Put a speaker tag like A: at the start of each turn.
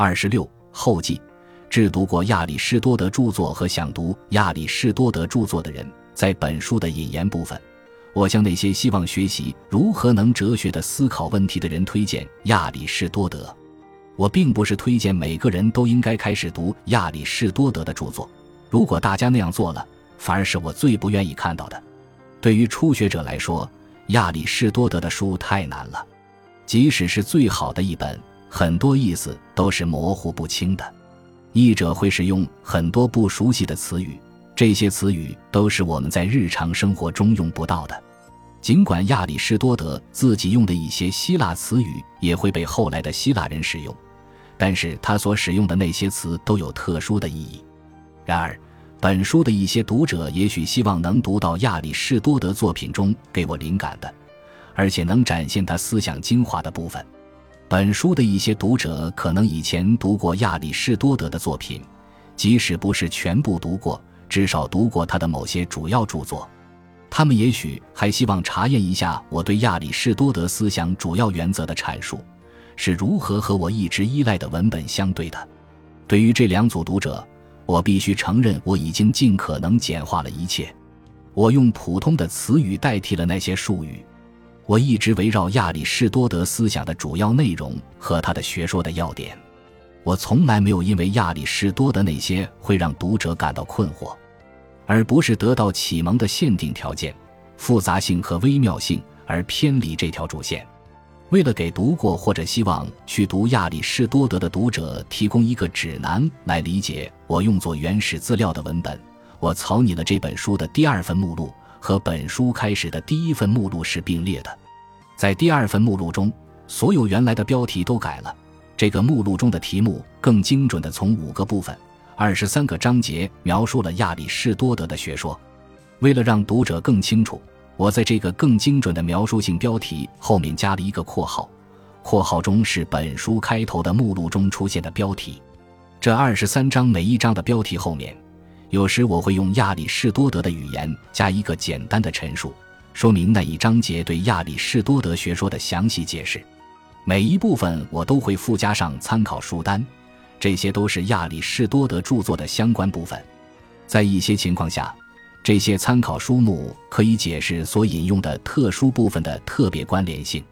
A: 二十六后记，致读过亚里士多德著作和想读亚里士多德著作的人，在本书的引言部分，我向那些希望学习如何能哲学的思考问题的人推荐亚里士多德。我并不是推荐每个人都应该开始读亚里士多德的著作，如果大家那样做了，反而是我最不愿意看到的。对于初学者来说，亚里士多德的书太难了，即使是最好的一本。很多意思都是模糊不清的，译者会使用很多不熟悉的词语，这些词语都是我们在日常生活中用不到的。尽管亚里士多德自己用的一些希腊词语也会被后来的希腊人使用，但是他所使用的那些词都有特殊的意义。然而，本书的一些读者也许希望能读到亚里士多德作品中给我灵感的，而且能展现他思想精华的部分。本书的一些读者可能以前读过亚里士多德的作品，即使不是全部读过，至少读过他的某些主要著作。他们也许还希望查验一下我对亚里士多德思想主要原则的阐述是如何和我一直依赖的文本相对的。对于这两组读者，我必须承认，我已经尽可能简化了一切。我用普通的词语代替了那些术语。我一直围绕亚里士多德思想的主要内容和他的学说的要点，我从来没有因为亚里士多德那些会让读者感到困惑，而不是得到启蒙的限定条件、复杂性和微妙性而偏离这条主线。为了给读过或者希望去读亚里士多德的读者提供一个指南来理解我用作原始资料的文本，我草拟了这本书的第二份目录。和本书开始的第一份目录是并列的，在第二份目录中，所有原来的标题都改了。这个目录中的题目更精准地从五个部分、二十三个章节描述了亚里士多德的学说。为了让读者更清楚，我在这个更精准的描述性标题后面加了一个括号，括号中是本书开头的目录中出现的标题。这二十三章每一章的标题后面。有时我会用亚里士多德的语言加一个简单的陈述，说明那一章节对亚里士多德学说的详细解释。每一部分我都会附加上参考书单，这些都是亚里士多德著作的相关部分。在一些情况下，这些参考书目可以解释所引用的特殊部分的特别关联性。